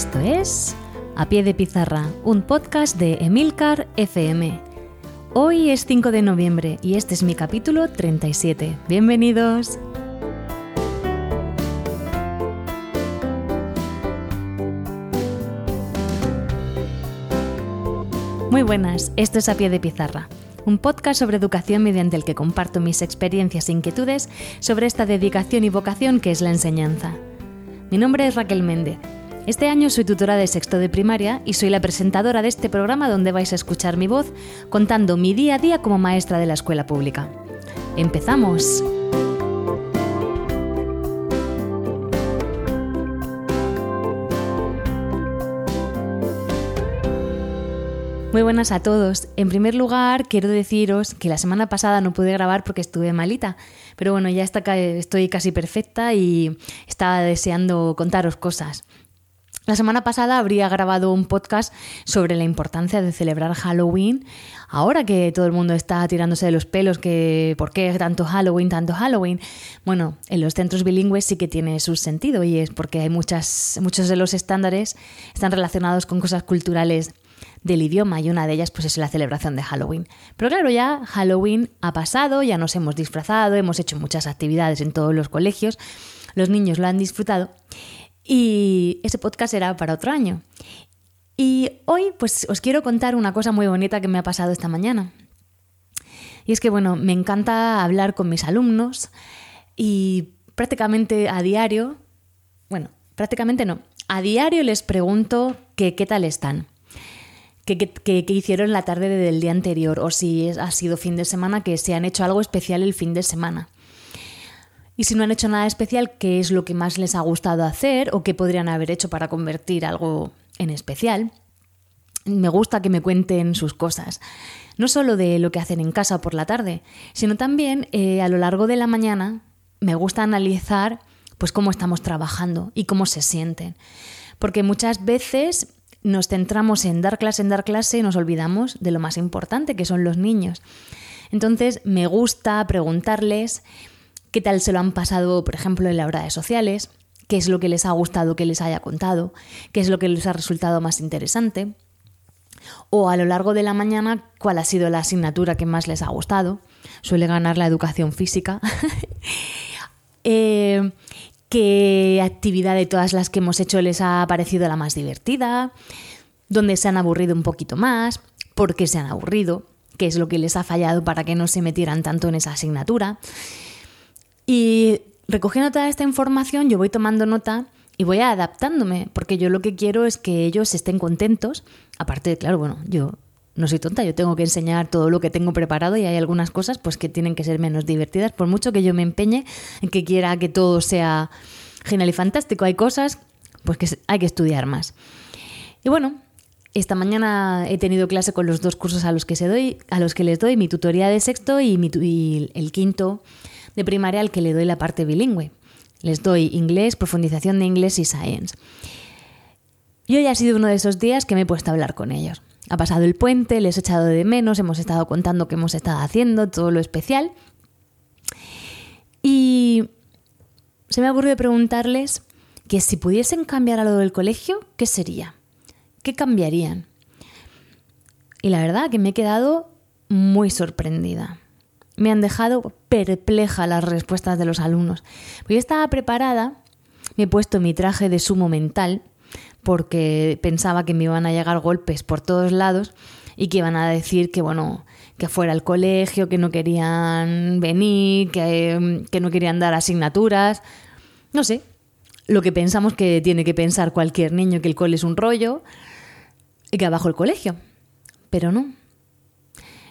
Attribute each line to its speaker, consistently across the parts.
Speaker 1: Esto es A Pie de Pizarra, un podcast de Emilcar FM. Hoy es 5 de noviembre y este es mi capítulo 37. Bienvenidos. Muy buenas, esto es A Pie de Pizarra, un podcast sobre educación mediante el que comparto mis experiencias e inquietudes sobre esta dedicación y vocación que es la enseñanza. Mi nombre es Raquel Méndez este año soy tutora de sexto de primaria y soy la presentadora de este programa donde vais a escuchar mi voz contando mi día a día como maestra de la escuela pública. ¡Empezamos! Muy buenas a todos. En primer lugar, quiero deciros que la semana pasada no pude grabar porque estuve malita, pero bueno, ya estoy casi perfecta y estaba deseando contaros cosas. La semana pasada habría grabado un podcast sobre la importancia de celebrar Halloween. Ahora que todo el mundo está tirándose de los pelos, que ¿por qué tanto Halloween, tanto Halloween? Bueno, en los centros bilingües sí que tiene su sentido y es porque hay muchas, muchos de los estándares están relacionados con cosas culturales del idioma y una de ellas pues es la celebración de Halloween. Pero claro, ya Halloween ha pasado, ya nos hemos disfrazado, hemos hecho muchas actividades en todos los colegios, los niños lo han disfrutado y ese podcast será para otro año. Y hoy pues os quiero contar una cosa muy bonita que me ha pasado esta mañana. Y es que bueno, me encanta hablar con mis alumnos y prácticamente a diario, bueno, prácticamente no, a diario les pregunto que qué tal están. ¿Qué, hicieron la tarde del día anterior o si ha sido fin de semana, que se han hecho algo especial el fin de semana. Y si no han hecho nada especial, ¿qué es lo que más les ha gustado hacer o qué podrían haber hecho para convertir algo en especial? Me gusta que me cuenten sus cosas, no solo de lo que hacen en casa por la tarde, sino también eh, a lo largo de la mañana me gusta analizar pues cómo estamos trabajando y cómo se sienten. Porque muchas veces nos centramos en dar clase, en dar clase y nos olvidamos de lo más importante, que son los niños. Entonces me gusta preguntarles qué tal se lo han pasado, por ejemplo, en las redes sociales, qué es lo que les ha gustado que les haya contado, qué es lo que les ha resultado más interesante, o a lo largo de la mañana cuál ha sido la asignatura que más les ha gustado. Suele ganar la educación física. Eh, qué actividad de todas las que hemos hecho les ha parecido la más divertida, dónde se han aburrido un poquito más, por qué se han aburrido, qué es lo que les ha fallado para que no se metieran tanto en esa asignatura. Y recogiendo toda esta información, yo voy tomando nota y voy adaptándome, porque yo lo que quiero es que ellos estén contentos. Aparte, claro, bueno, yo no soy tonta, yo tengo que enseñar todo lo que tengo preparado y hay algunas cosas pues que tienen que ser menos divertidas, por mucho que yo me empeñe en que quiera que todo sea genial y fantástico. Hay cosas pues que hay que estudiar más. Y bueno, esta mañana he tenido clase con los dos cursos a los que se doy, a los que les doy mi tutoría de sexto y, mi, y el quinto de primaria al que le doy la parte bilingüe. Les doy inglés, profundización de inglés y science. Y hoy ha sido uno de esos días que me he puesto a hablar con ellos. Ha pasado el puente, les he echado de menos, hemos estado contando qué hemos estado haciendo, todo lo especial. Y se me ha ocurrido preguntarles que si pudiesen cambiar algo del colegio, ¿qué sería? ¿Qué cambiarían? Y la verdad que me he quedado muy sorprendida. Me han dejado perpleja las respuestas de los alumnos. Pues yo estaba preparada, me he puesto mi traje de sumo mental, porque pensaba que me iban a llegar golpes por todos lados y que iban a decir que, bueno, que fuera al colegio, que no querían venir, que, no querían dar asignaturas. No sé, lo que pensamos que tiene que pensar cualquier niño, que el cole es un rollo y que abajo el colegio. Pero no.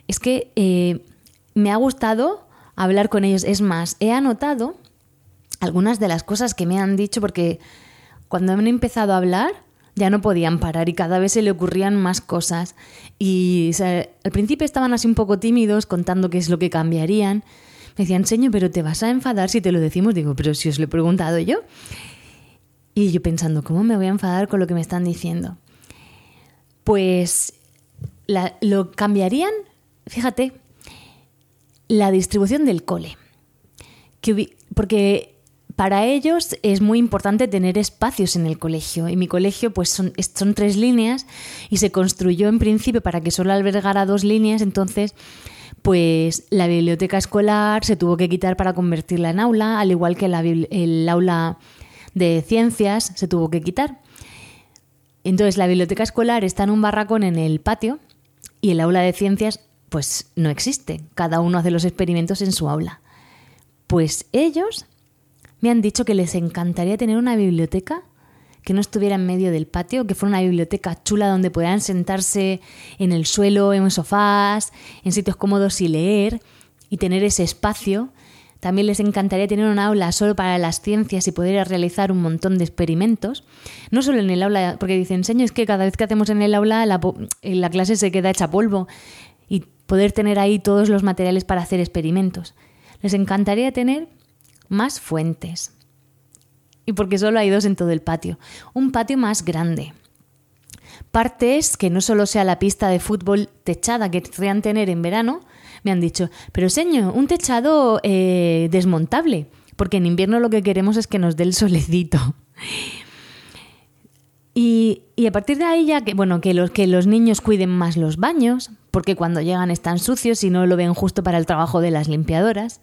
Speaker 1: Es que eh, me ha gustado hablar con ellos. Es más, he anotado algunas de las cosas que me han dicho porque cuando han empezado a hablar ya no podían parar y cada vez se le ocurrían más cosas. Y al principio estaban así un poco tímidos contando qué es lo que cambiarían. Me decían, señor, pero te vas a enfadar si te lo decimos. Digo, pero si os lo he preguntado yo. Y yo pensando, ¿cómo me voy a enfadar con lo que me están diciendo? Pues lo cambiarían, fíjate, la distribución del cole. Que, porque para ellos es muy importante tener espacios en el colegio. Y mi colegio, pues son, son tres líneas y se construyó en principio para que solo albergara dos líneas. Entonces, pues la biblioteca escolar se tuvo que quitar para convertirla en aula, al igual que la, el aula de ciencias se tuvo que quitar. Entonces la biblioteca escolar está en un barracón en el patio y el aula de ciencias pues no existe. Cada uno hace los experimentos en su aula. Pues ellos me han dicho que les encantaría tener una biblioteca que no estuviera en medio del patio, que fuera una biblioteca chula donde pudieran sentarse en el suelo, en sofás, en sitios cómodos y leer y tener ese espacio también les encantaría tener un aula solo para las ciencias y poder realizar un montón de experimentos. No solo en el aula, porque dicen, enseño es que cada vez que hacemos en el aula la, la clase se queda hecha polvo y poder tener ahí todos los materiales para hacer experimentos. Les encantaría tener más fuentes. Y porque solo hay dos en todo el patio. Un patio más grande. Partes que no solo sea la pista de fútbol techada que querrían tener en verano, me han dicho, pero señor, un techado eh, desmontable, porque en invierno lo que queremos es que nos dé el solecito. Y, a partir de ahí ya que, bueno, que los, que los niños cuiden más los baños, porque cuando llegan están sucios y no lo ven justo para el trabajo de las limpiadoras.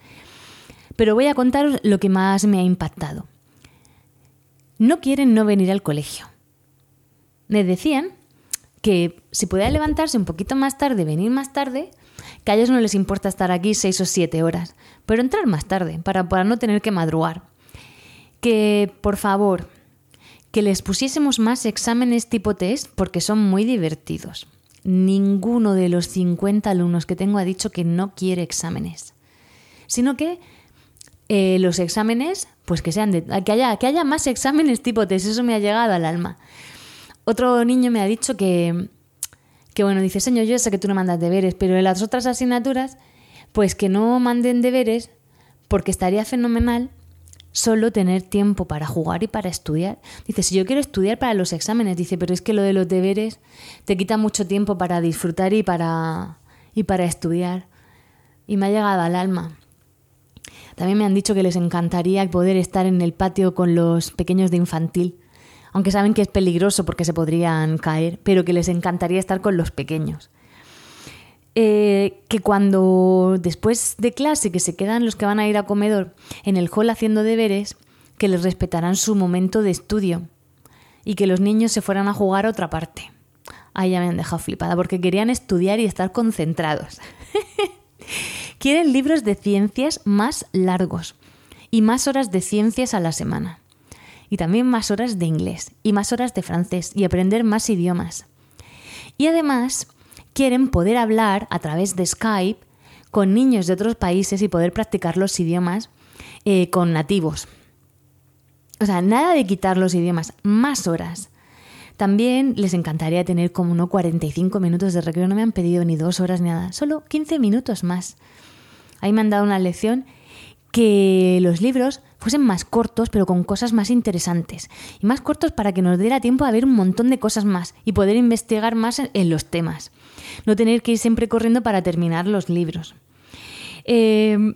Speaker 1: Pero voy a contaros lo que más me ha impactado. No quieren no venir al colegio. Me decían que si podía levantarse un poquito más tarde, venir más tarde, que a ellos no les importa estar aquí seis o siete horas, pero entrar más tarde, para, para no tener que madrugar. Que, por favor, que les pusiésemos más exámenes tipo test porque son muy divertidos. Ninguno de los 50 alumnos que tengo ha dicho que no quiere exámenes, sino que eh, los exámenes, pues que sean de, que haya, que haya más exámenes tipo test, eso me ha llegado al alma. Otro niño me ha dicho que, que bueno, dice, señor, yo sé que tú no mandas deberes, pero en las otras asignaturas, pues que no manden deberes, porque estaría fenomenal solo tener tiempo para jugar y para estudiar. Dice, si yo quiero estudiar para los exámenes, dice, pero es que lo de los deberes te quita mucho tiempo para disfrutar y para, y para estudiar. Y me ha llegado al alma. También me han dicho que les encantaría poder estar en el patio con los pequeños de infantil aunque saben que es peligroso porque se podrían caer, pero que les encantaría estar con los pequeños. Eh, que cuando después de clase, que se quedan los que van a ir a comedor en el hall haciendo deberes, que les respetarán su momento de estudio y que los niños se fueran a jugar otra parte. Ahí ya me han dejado flipada porque querían estudiar y estar concentrados. Quieren libros de ciencias más largos y más horas de ciencias a la semana y también más horas de inglés y más horas de francés y aprender más idiomas. Y además quieren poder hablar a través de Skype con niños de otros países y poder practicar los idiomas eh, con nativos. O sea, nada de quitar los idiomas, más horas. También les encantaría tener como no 45 minutos de recreo, no me han pedido ni dos horas ni nada, solo 15 minutos más. Ahí me han dado una lección que los libros fuesen más cortos, pero con cosas más interesantes. Y más cortos para que nos diera tiempo a ver un montón de cosas más y poder investigar más en los temas. No tener que ir siempre corriendo para terminar los libros. Em,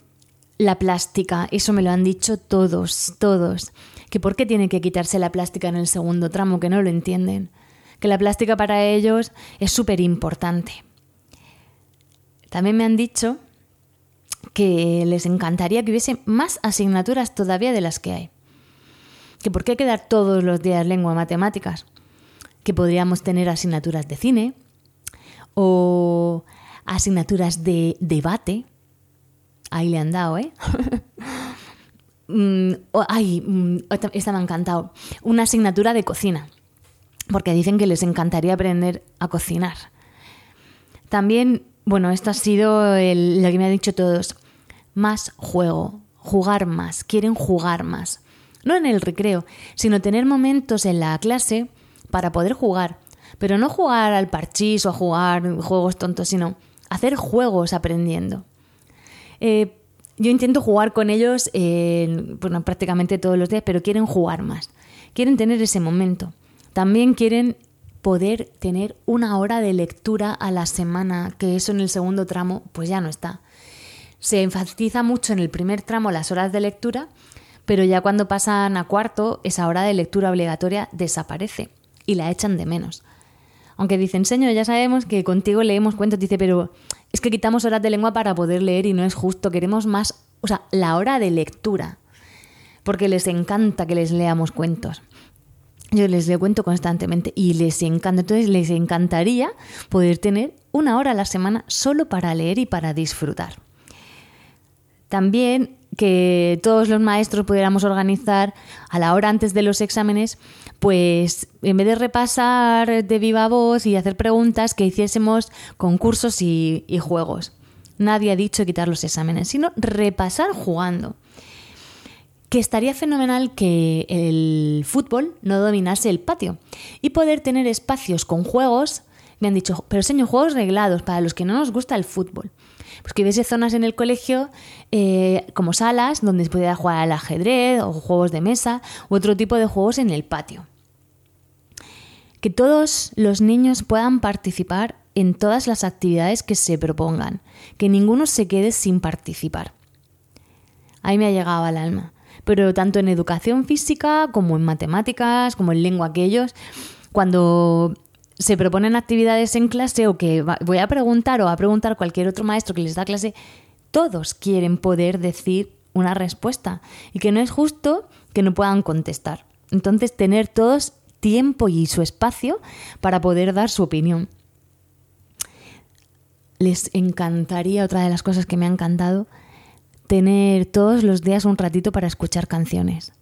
Speaker 1: la plástica, eso me lo han dicho todos, todos. que por qué tiene que quitarse la plástica en el segundo tramo, que no lo entienden, que la plástica para ellos es súper importante. También me han dicho que les encantaría que hubiese más asignaturas todavía de las que hay. Que por qué quedar todos los días lengua matemáticas. Que podríamos tener asignaturas de cine o asignaturas de debate. Ahí le han dado, ¿eh? Mm, ay, mm, esta me ha encantado. Una asignatura de cocina. Porque dicen que les encantaría aprender a cocinar. También bueno, esto ha sido lo que me han dicho todos. Más juego, jugar más, quieren jugar más. No en el recreo, sino tener momentos en la clase para poder jugar. Pero no jugar al parchís o a jugar juegos tontos, sino hacer juegos aprendiendo. Eh, yo intento jugar con ellos bueno, prácticamente todos los días, pero quieren jugar más. Quieren tener ese momento. También quieren poder tener una hora de lectura a la semana, que eso en el segundo tramo pues ya no está. Se enfatiza mucho en el primer tramo las horas de lectura, pero ya cuando pasan a cuarto, esa hora de lectura obligatoria desaparece y la echan de menos. Aunque dicen, señor, ya sabemos que contigo leemos cuentos, dice, pero es que quitamos horas de lengua para poder leer y no es justo, queremos más, o sea, la hora de lectura, porque les encanta que les leamos cuentos. Yo les le cuento constantemente y les encanta. Entonces les encantaría poder tener una hora a la semana solo para leer y para disfrutar. También que todos los maestros pudiéramos organizar a la hora antes de los exámenes, pues en vez de repasar de viva voz y hacer preguntas, que hiciésemos concursos y, y juegos. Nadie ha dicho quitar los exámenes, sino repasar jugando que estaría fenomenal que el fútbol no dominase el patio y poder tener espacios con juegos. Me han dicho, pero señor, juegos reglados para los que no nos gusta el fútbol. Pues que hubiese zonas en el colegio eh, como salas donde se pudiera jugar al ajedrez o juegos de mesa u otro tipo de juegos en el patio. Que todos los niños puedan participar en todas las actividades que se propongan, que ninguno se quede sin participar. Ahí me ha llegado al alma pero tanto en educación física como en matemáticas, como en lengua aquellos, cuando se proponen actividades en clase o que voy a preguntar o a preguntar cualquier otro maestro que les da clase, todos quieren poder decir una respuesta y que no es justo que no puedan contestar. Entonces, tener todos tiempo y su espacio para poder dar su opinión. Les encantaría, otra de las cosas que me ha encantado, tener todos los días un ratito para escuchar canciones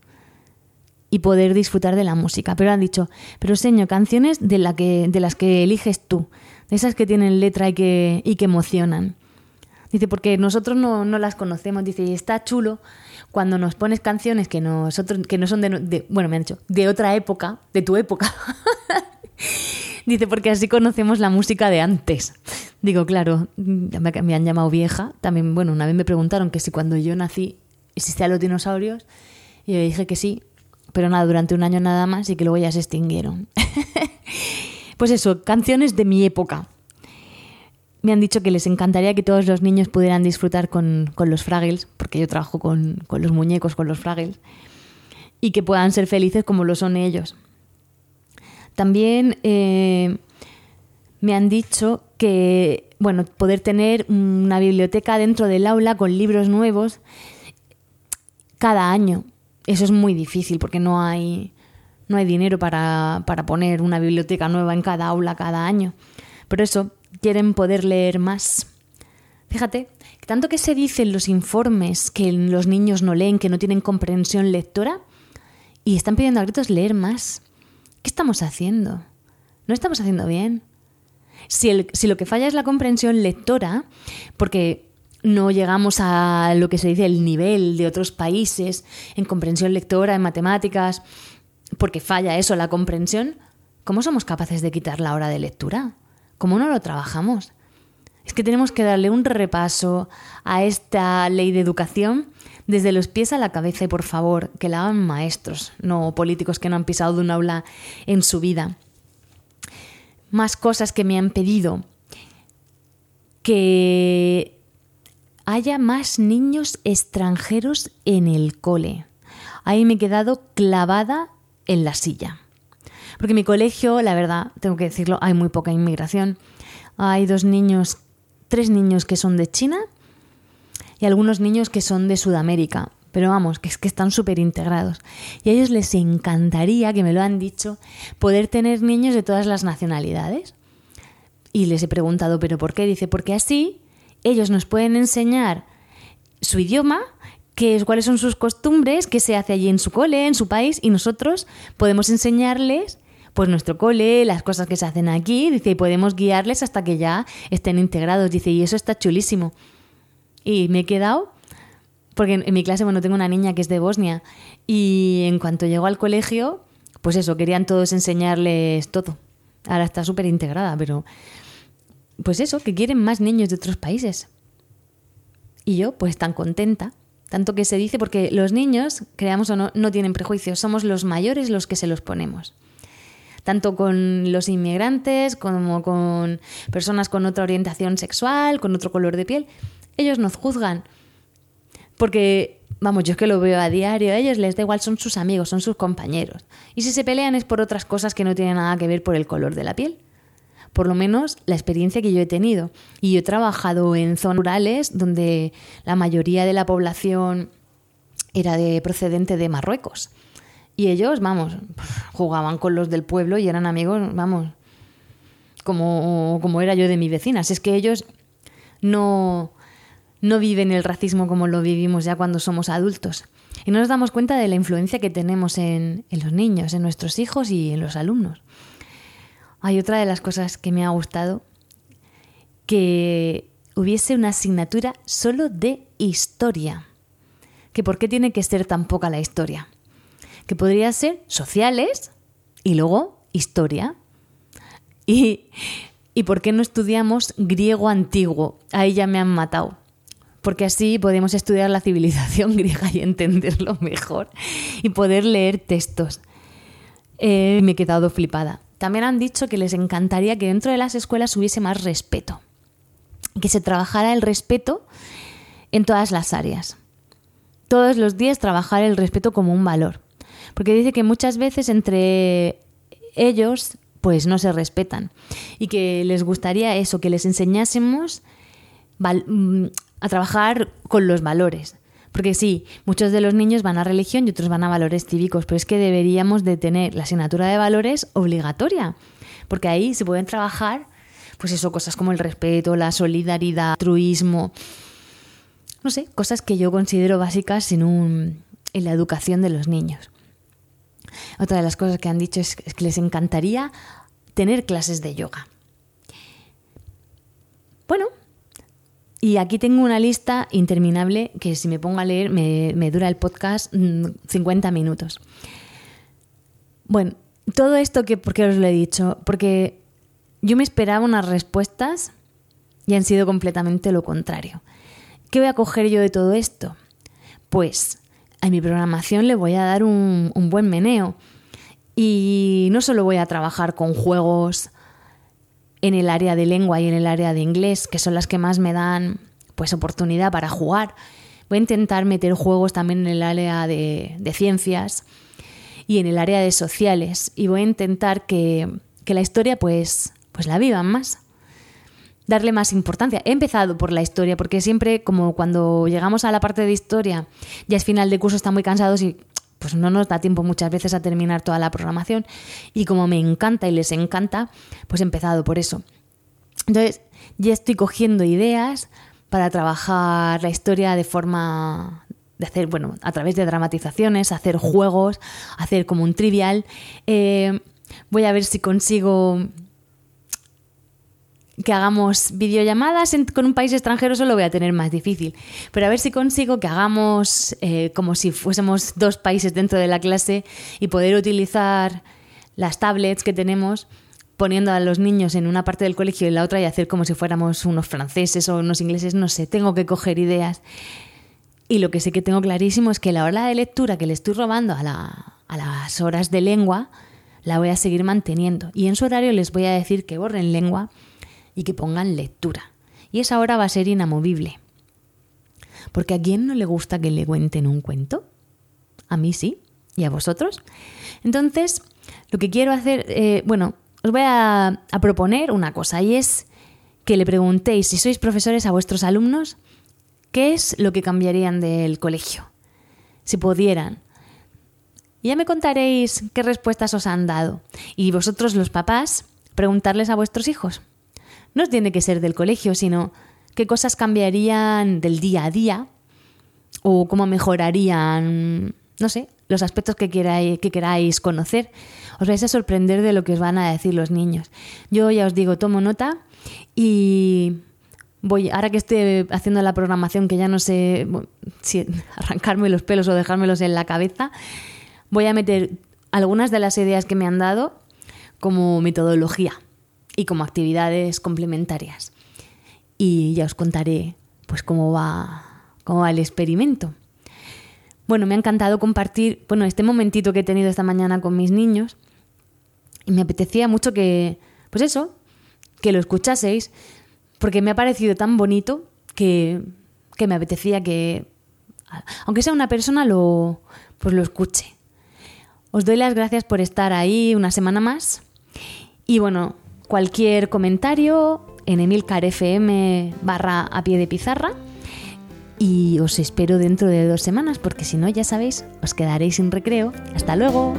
Speaker 1: y poder disfrutar de la música. Pero han dicho, pero señor, canciones de, la que, de las que eliges tú, de esas que tienen letra y que, y que emocionan. Dice, porque nosotros no, las conocemos. Dice, y está chulo cuando nos pones canciones que, nosotros, que no son de, de, bueno, me han dicho, de otra época, de tu época. Dice, porque así conocemos la música de antes. Digo, claro, me han llamado vieja. También, bueno, una vez me preguntaron que si cuando yo nací existían los dinosaurios. Y yo dije que sí, pero nada, durante un año nada más y que luego ya se extinguieron. pues eso, canciones de mi época. Me han dicho que les encantaría que todos los niños pudieran disfrutar con, los Fraggles, porque yo trabajo con, los muñecos, con los Fraggles, y que puedan ser felices como lo son ellos. También eh, me han dicho que, bueno, poder tener una biblioteca dentro del aula con libros nuevos cada año. Eso es muy difícil porque no hay, no hay dinero para, para poner una biblioteca nueva en cada aula cada año. Pero eso, quieren poder leer más. Fíjate, tanto que se dice los informes que los niños no leen, que no tienen comprensión lectora, y están pidiendo a gritos leer más. ¿Qué estamos haciendo? ¿No estamos haciendo bien? Si, si lo que falla es la comprensión lectora, porque no llegamos a lo que se dice el nivel de otros países en comprensión lectora, en matemáticas, porque falla eso, la comprensión, ¿cómo somos capaces de quitar la hora de lectura? ¿Cómo no lo trabajamos? Es que tenemos que darle un repaso a esta ley de educación desde los pies a la cabeza y por favor, que la hagan maestros, no políticos que no han pisado de un aula en su vida. Más cosas que me han pedido. Que haya más niños extranjeros en el cole. ahí me he quedado clavada en la silla. Porque en mi colegio, la verdad, tengo que decirlo, hay muy poca inmigración. Hay dos niños, tres niños que son de China y algunos niños que son de Sudamérica. Pero vamos, que es que están súper integrados. Y a ellos les encantaría, que me lo han dicho, poder tener niños de todas las nacionalidades. Y les he preguntado, ¿pero por qué? Dice, porque así ellos nos pueden enseñar su idioma, qué, cuáles son sus costumbres, qué se hace allí en su cole, en su país, y nosotros podemos enseñarles pues nuestro cole, las cosas que se hacen aquí, dice, y podemos guiarles hasta que ya estén integrados, dice, y eso está chulísimo. Y me he quedado, porque en, mi clase, bueno, tengo una niña que es de Bosnia, y en cuanto llegó al colegio, pues eso, querían todos enseñarles todo. Ahora está súper integrada, pero pues eso, que quieren más niños de otros países. Y yo, pues tan contenta. Tanto que se dice, porque los niños, creamos o no, no tienen prejuicios, somos los mayores los que se los ponemos tanto con los inmigrantes como con personas con otra orientación sexual, con otro color de piel. Ellos nos juzgan. Porque, vamos, yo es que lo veo a diario, a ellos les da igual, son sus amigos, son sus compañeros. Y si se pelean es por otras cosas que no tienen nada que ver por el color de la piel. Por lo menos la experiencia que yo he tenido. Y yo he trabajado en zonas rurales donde la mayoría de la población era de procedente de Marruecos. Y ellos, vamos, jugaban con los del pueblo y eran amigos, vamos, como, como era yo de mi vecina. es que ellos no, no viven el racismo como lo vivimos ya cuando somos adultos. Y no nos damos cuenta de la influencia que tenemos en, en los niños, en nuestros hijos y en los alumnos. Hay otra de las cosas que me ha gustado, que hubiese una asignatura solo de historia. Que por qué tiene que ser tan poca la historia que podría ser sociales y luego historia. Y, ¿Y por qué no estudiamos griego antiguo? Ahí ya me han matado. Porque así podemos estudiar la civilización griega y entenderlo mejor y poder leer textos. Eh, me he quedado flipada. También han dicho que les encantaría que dentro de las escuelas hubiese más respeto, que se trabajara el respeto en todas las áreas. Todos los días trabajar el respeto como un valor. Porque dice que muchas veces entre ellos pues no se respetan y que les gustaría eso, que les enseñásemos mm, a trabajar con los valores. Porque sí, muchos de los niños van a religión y otros van a valores cívicos, pero es que deberíamos de tener la asignatura de valores obligatoria, porque ahí se pueden trabajar, pues eso, cosas como el respeto, la solidaridad, altruismo, no sé, cosas que yo considero básicas en, un, en la educación de los niños. Otra de las cosas que han dicho es que les encantaría tener clases de yoga. Bueno, y aquí tengo una lista interminable que si me pongo a leer me, dura el podcast 50 mm, minutos. Bueno, todo esto que, ¿por qué os lo he dicho? Porque yo me esperaba unas respuestas y han sido completamente lo contrario. ¿Qué voy a coger yo de todo esto? Pues a mi programación le voy a dar un, buen meneo. Y no solo voy a trabajar con juegos en el área de lengua y en el área de inglés, que son las que más me dan pues oportunidad para jugar. Voy a intentar meter juegos también en el área de, ciencias y en el área de sociales. Y voy a intentar que, que la historia pues, pues la vivan más darle más importancia. He empezado por la historia, porque siempre, como cuando llegamos a la parte de historia, ya es final de curso, están muy cansados y pues no nos da tiempo muchas veces a terminar toda la programación. Y como me encanta y les encanta, pues he empezado por eso. Entonces, ya estoy cogiendo ideas para trabajar la historia de forma de hacer, bueno, a través de dramatizaciones, hacer juegos, hacer como un trivial. Eh, voy a ver si consigo que hagamos videollamadas con un país extranjero, eso lo voy a tener más difícil. Pero a ver si consigo que hagamos eh, como si fuésemos dos países dentro de la clase y poder utilizar las tablets que tenemos poniendo a los niños en una parte del colegio y en la otra y hacer como si fuéramos unos franceses o unos ingleses, no sé, tengo que coger ideas. Y lo que sé que tengo clarísimo es que la hora de lectura que le estoy robando a, a las horas de lengua, la voy a seguir manteniendo. Y en su horario les voy a decir que borren lengua y que pongan lectura. Y esa hora va a ser inamovible. Porque a quién no le gusta que le cuenten un cuento? a mí sí, y a vosotros. Entonces, lo que quiero hacer, eh, bueno, os voy a, proponer una cosa y es que le preguntéis, si sois profesores a vuestros alumnos, ¿qué es lo que cambiarían del colegio? Si pudieran. Ya me contaréis qué respuestas os han dado. Y vosotros, los papás, preguntarles a vuestros hijos. No tiene que ser del colegio, sino qué cosas cambiarían del día a día o cómo mejorarían, no sé, los aspectos que queráis, que queráis conocer. Os vais a sorprender de lo que os van a decir los niños. Yo ya os digo, tomo nota y voy, ahora que estoy haciendo la programación, que ya no sé si arrancarme los pelos o dejármelos en la cabeza, voy a meter algunas de las ideas que me han dado como metodología y como actividades complementarias. Y ya os contaré pues cómo va, cómo va el experimento. Bueno, me ha encantado compartir, bueno, este momentito que he tenido esta mañana con mis niños y me apetecía mucho que, pues eso, que lo escuchaseis, porque me ha parecido tan bonito que, que me apetecía que, aunque sea una persona, lo, pues lo escuche. Os doy las gracias por estar ahí una semana más. Y bueno, cualquier comentario en Emilcar FM barra a pie de pizarra. Y os espero dentro de dos semanas, porque si no, ya sabéis, os quedaréis sin recreo. Hasta luego.